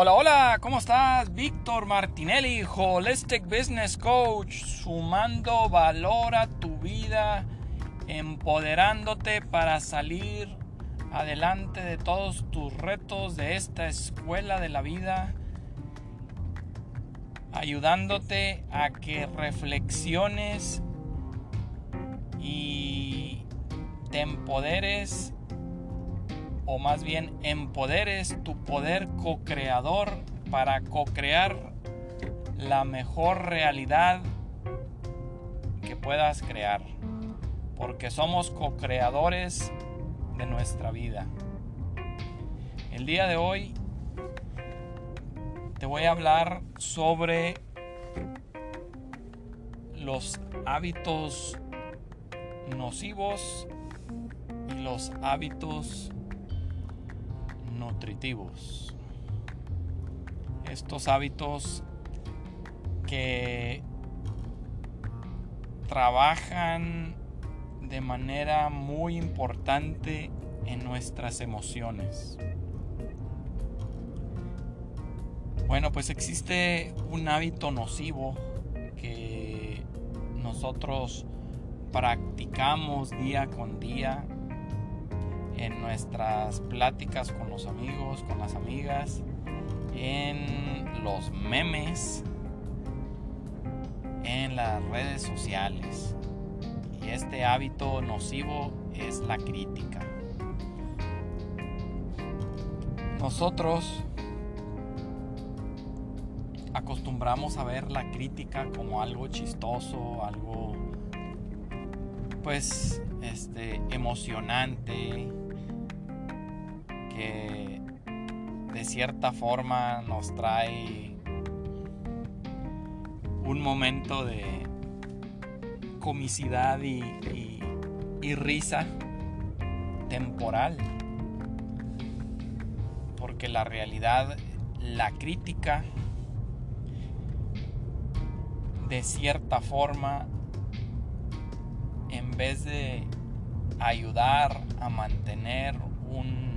Hola, hola, ¿cómo estás? Víctor Martinelli, Holistic Business Coach, sumando valor a tu vida, empoderándote para salir adelante de todos tus retos de esta escuela de la vida, ayudándote a que reflexiones y te empoderes o más bien empoderes tu poder co-creador para co-crear la mejor realidad que puedas crear. Porque somos co-creadores de nuestra vida. El día de hoy te voy a hablar sobre los hábitos nocivos y los hábitos nutritivos. Estos hábitos que trabajan de manera muy importante en nuestras emociones. Bueno, pues existe un hábito nocivo que nosotros practicamos día con día en nuestras pláticas con los amigos, con las amigas, en los memes, en las redes sociales. Y este hábito nocivo es la crítica. Nosotros acostumbramos a ver la crítica como algo chistoso, algo pues este emocionante, que de cierta forma nos trae un momento de comicidad y, y, risa temporal. Porque la realidad, la crítica, de cierta forma, en vez de ayudar a mantener un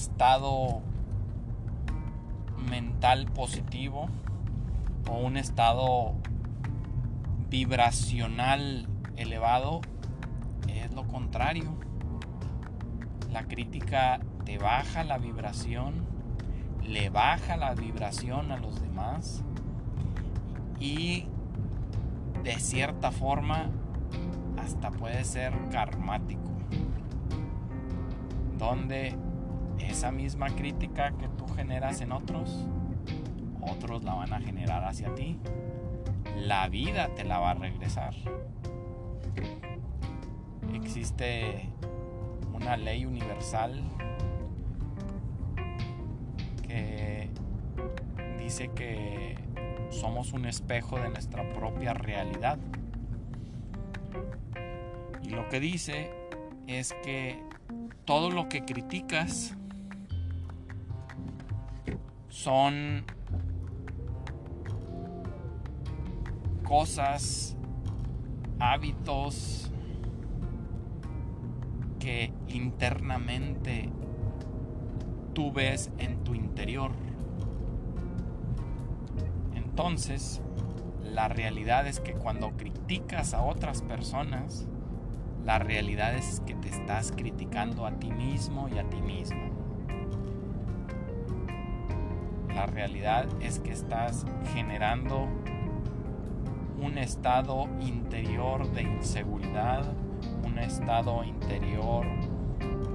estado mental positivo o un estado vibracional elevado es lo contrario. La crítica te baja la vibración, le baja la vibración a los demás y de cierta forma hasta puede ser karmático. Donde esa misma crítica que tú generas en otros, otros la van a generar hacia ti. La vida te la va a regresar. Existe una ley universal que dice que somos un espejo de nuestra propia realidad. Y lo que dice es que todo lo que criticas son cosas, hábitos que internamente tú ves en tu interior. Entonces, la realidad es que cuando criticas a otras personas, la realidad es que te estás criticando a ti mismo y a ti mismo la realidad es que estás generando un estado interior de inseguridad, un estado interior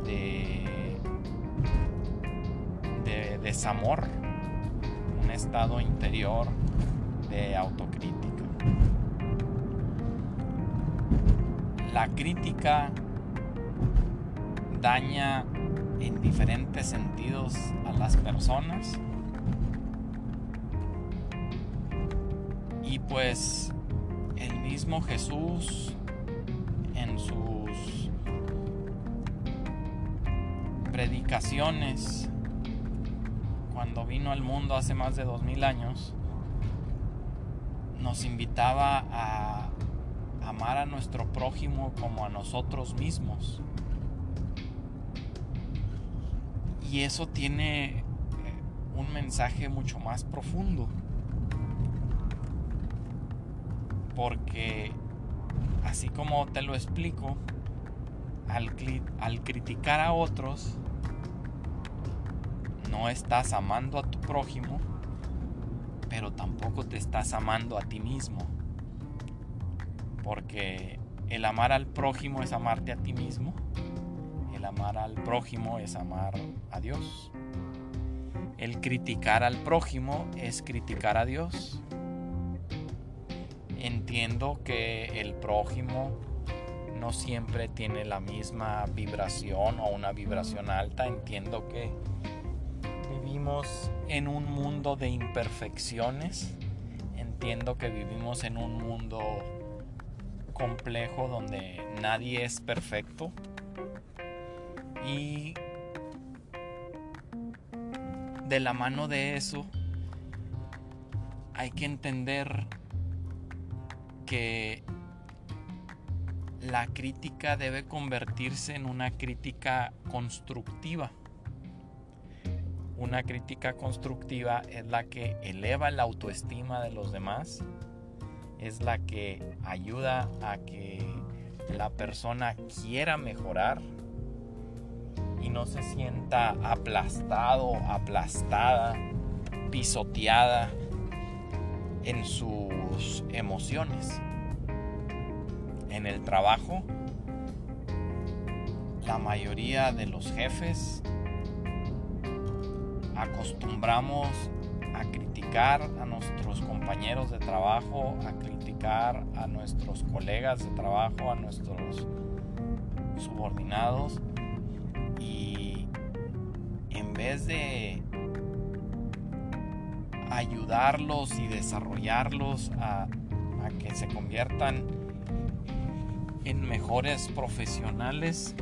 de, de desamor, un estado interior de autocrítica. La crítica daña en diferentes sentidos a las personas Y pues el mismo Jesús en sus predicaciones, cuando vino al mundo hace más de dos mil años, nos invitaba a amar a nuestro prójimo como a nosotros mismos. Y eso tiene eh, un mensaje mucho más profundo. Porque así como te lo explico, al, al, criticar a otros, no estás amando a tu prójimo, pero tampoco te estás amando a ti mismo. Porque el amar al prójimo es amarte a ti mismo. El amar al prójimo es amar a Dios. El criticar al prójimo es criticar a Dios. Entiendo que el prójimo no siempre tiene la misma vibración o una vibración alta. Entiendo que vivimos en un mundo de imperfecciones. Entiendo que vivimos en un mundo complejo donde nadie es perfecto. Y de la mano de eso hay que entender que la crítica debe convertirse en una crítica constructiva. Una crítica constructiva es la que eleva la autoestima de los demás, es la que ayuda a que la persona quiera mejorar y no se sienta aplastado, aplastada, pisoteada en sus emociones. En el trabajo, la mayoría de los jefes acostumbramos a criticar a nuestros compañeros de trabajo, a criticar a nuestros colegas de trabajo, a nuestros subordinados y en vez de ayudarlos y desarrollarlos a, que se conviertan en mejores profesionales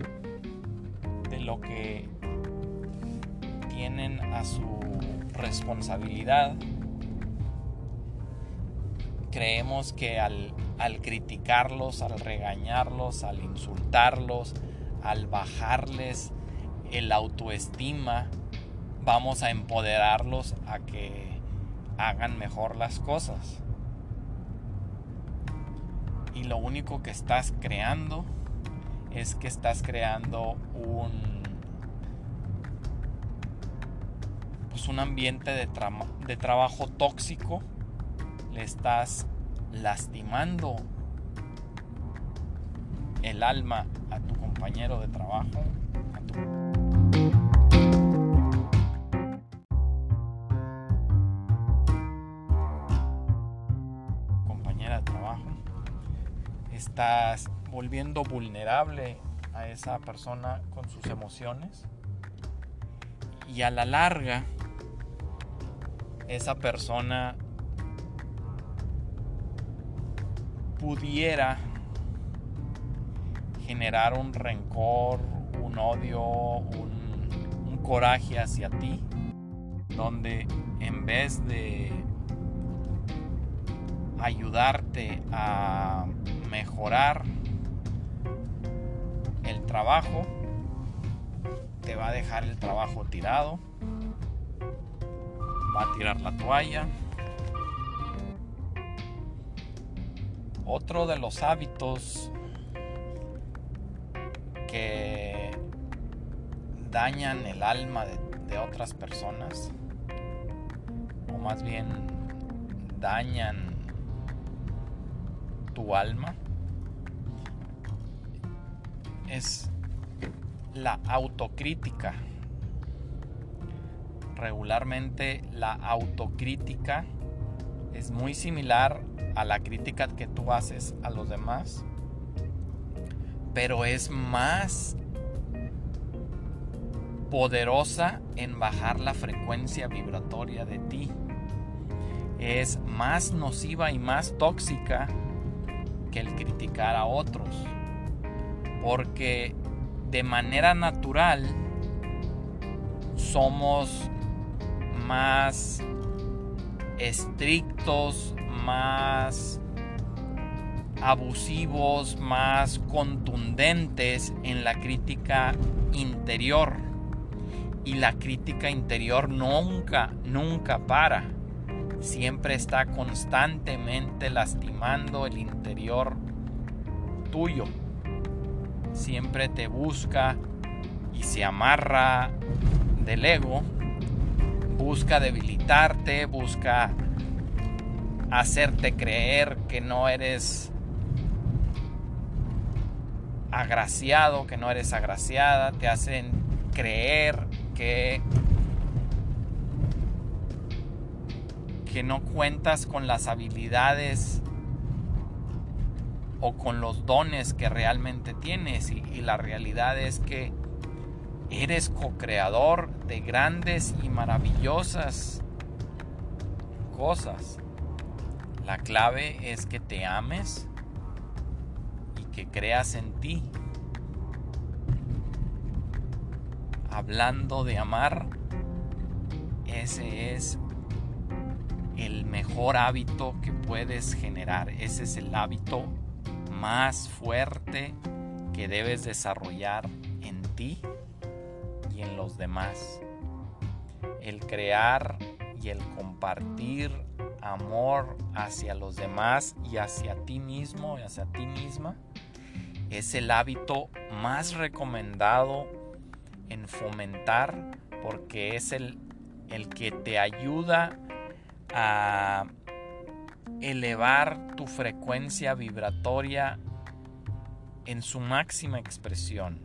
de lo que tienen a su responsabilidad. Creemos que al, al criticarlos, al regañarlos, al insultarlos, al bajarles el autoestima, vamos a empoderarlos a que hagan mejor las cosas. Y lo único que estás creando es que estás creando un pues un ambiente de, de trabajo tóxico, le estás lastimando el alma a tu compañero de trabajo, estás volviendo vulnerable a esa persona con sus emociones. Y a la larga esa persona pudiera generar un rencor, un odio, un, coraje hacia ti, donde en vez de ayudarte a mejorar el trabajo, te va a dejar el trabajo tirado va a tirar la toalla. Otro de los hábitos que dañan el alma de, otras personas, o más bien dañan tu alma, es la autocrítica regularmente la autocrítica es muy similar a la crítica que tú haces a los demás, pero es más poderosa en bajar la frecuencia vibratoria de ti. Es más nociva y más tóxica que el criticar a otros. Porque de manera natural somos más estrictos, más abusivos, más contundentes en la crítica interior. Y la crítica interior nunca, nunca para. Siempre está constantemente lastimando el interior tuyo. Siempre te busca y se amarra del ego. Busca debilitarte, busca hacerte creer que no eres agraciado, que no eres agraciada, te hacen creer que que no cuentas con las habilidades o con los dones que realmente tienes y, y la realidad es que eres co-creador de grandes y maravillosas cosas. La clave es que te ames y que creas en ti. Hablando de amar, ese es mejor hábito que puedes generar. Ese es el hábito más fuerte que debes desarrollar en ti y en los demás. El crear y el compartir amor hacia los demás y hacia ti mismo y hacia ti misma es el hábito más recomendado en fomentar porque es el, el que te ayuda a elevar tu frecuencia vibratoria en su máxima expresión.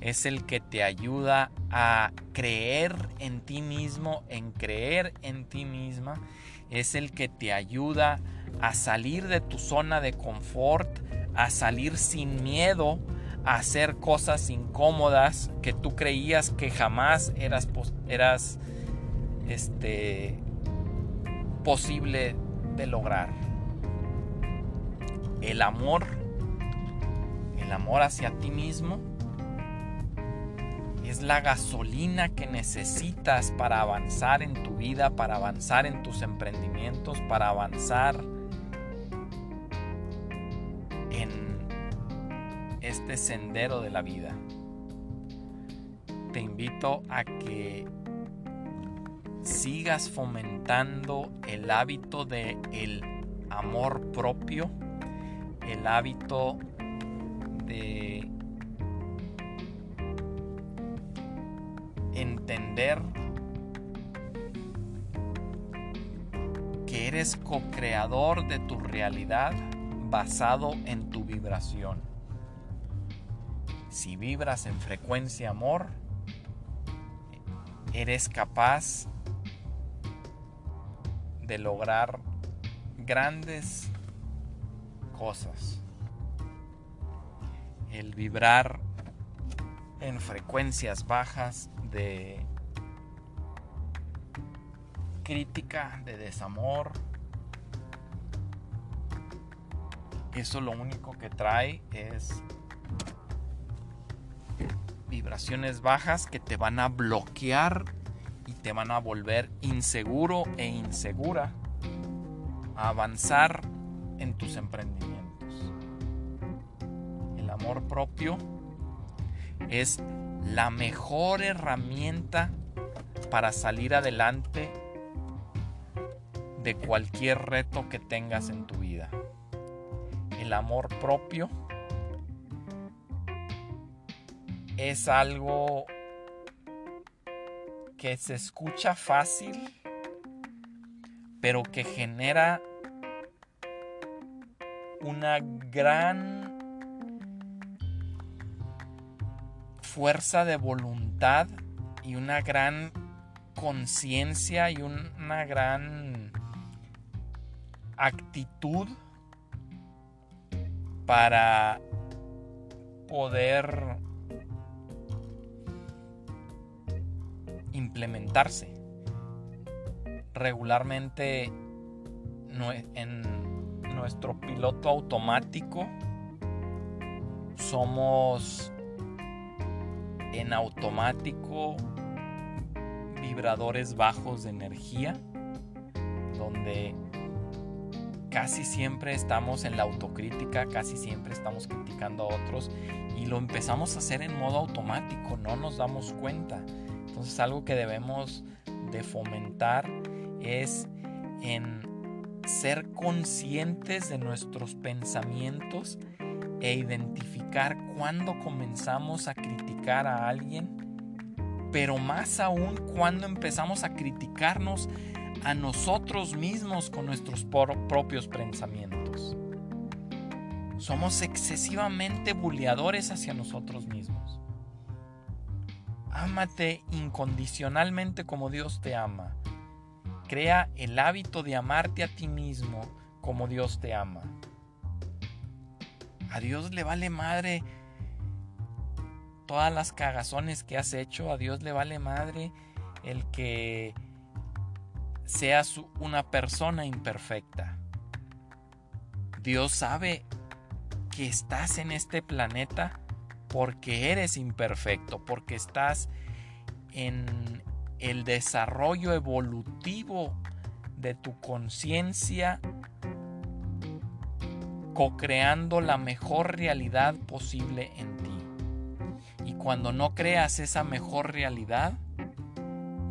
Es el que te ayuda a creer en ti mismo, en creer en ti misma es el que te ayuda a salir de tu zona de confort, a salir sin miedo a hacer cosas incómodas que tú creías que jamás eras, eras este, posible de lograr. El amor, el amor hacia ti mismo, es la gasolina que necesitas para avanzar en tu vida, para avanzar en tus emprendimientos, para avanzar en este sendero de la vida. Te invito a que sigas fomentando el hábito de el amor propio, el hábito de entender que eres co-creador de tu realidad basado en tu vibración. Si vibras en frecuencia amor, eres capaz de lograr grandes cosas. El vibrar en frecuencias bajas de crítica, de desamor. Eso lo único que trae es vibraciones bajas que te van a bloquear y te van a volver inseguro e insegura a avanzar en tus emprendimientos. El amor propio es la mejor herramienta para salir adelante de cualquier reto que tengas en tu vida. El amor propio es algo que se escucha fácil, pero que genera una gran fuerza de voluntad y una gran conciencia y una gran actitud para poder implementarse regularmente en nuestro piloto automático somos en automático vibradores bajos de energía, donde casi siempre estamos en la autocrítica, casi siempre estamos criticando a otros y lo empezamos a hacer en modo automático, no nos damos cuenta. Entonces algo que debemos de fomentar es en ser conscientes de nuestros pensamientos e identificar cuando comenzamos a criticar a alguien, pero más aún cuando empezamos a criticarnos a nosotros mismos con nuestros propios pensamientos. Somos excesivamente bulleadores hacia nosotros mismos. Ámate incondicionalmente como Dios te ama. Crea el hábito de amarte a ti mismo como Dios te ama. A Dios le vale madre todas las cagazones que has hecho. A Dios le vale madre el que seas una persona imperfecta. Dios sabe que estás en este planeta porque eres imperfecto, porque estás en el desarrollo evolutivo de tu conciencia, co-creando la mejor realidad posible en ti. Y cuando no creas esa mejor realidad,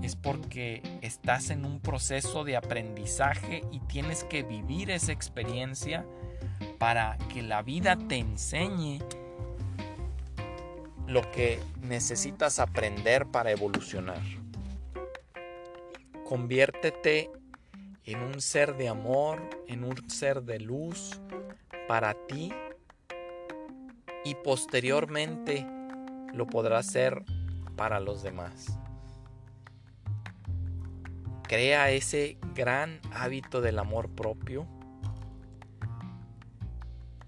es porque estás en un proceso de aprendizaje y tienes que vivir esa experiencia para que la vida te enseñe lo que necesitas aprender para evolucionar. Conviértete en un ser de amor, en un ser de luz para ti y posteriormente lo podrás ser para los demás. Crea ese gran hábito del amor propio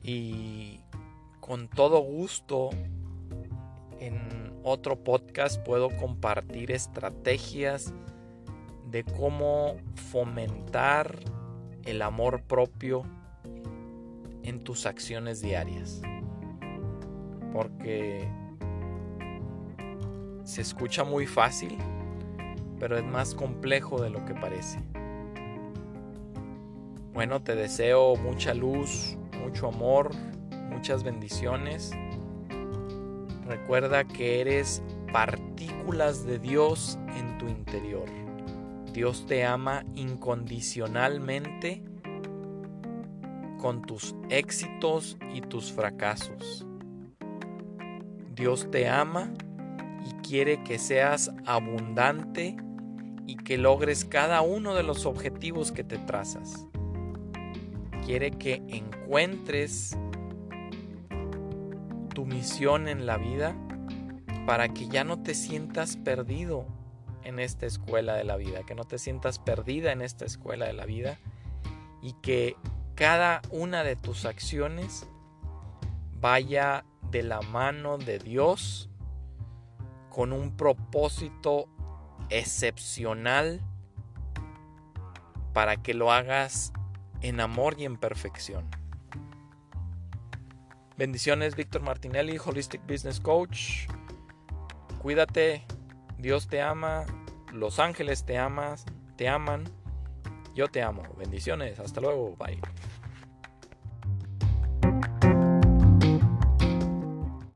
y con todo gusto en otro podcast puedo compartir estrategias de cómo fomentar el amor propio en tus acciones diarias. Porque se escucha muy fácil, pero es más complejo de lo que parece. Bueno, te deseo mucha luz, mucho amor, muchas bendiciones. Recuerda que eres partículas de Dios en tu interior. Dios te ama incondicionalmente con tus éxitos y tus fracasos. Dios te ama y quiere que seas abundante y que logres cada uno de los objetivos que te trazas. Quiere que encuentres tu misión en la vida para que ya no te sientas perdido en esta escuela de la vida, que no te sientas perdida en esta escuela de la vida y que cada una de tus acciones vaya de la mano de Dios con un propósito excepcional para que lo hagas en amor y en perfección. Bendiciones, Víctor Martinelli, Holistic Business Coach. Cuídate, Dios te ama, los ángeles te amas, te aman, yo te amo. Bendiciones, hasta luego, bye.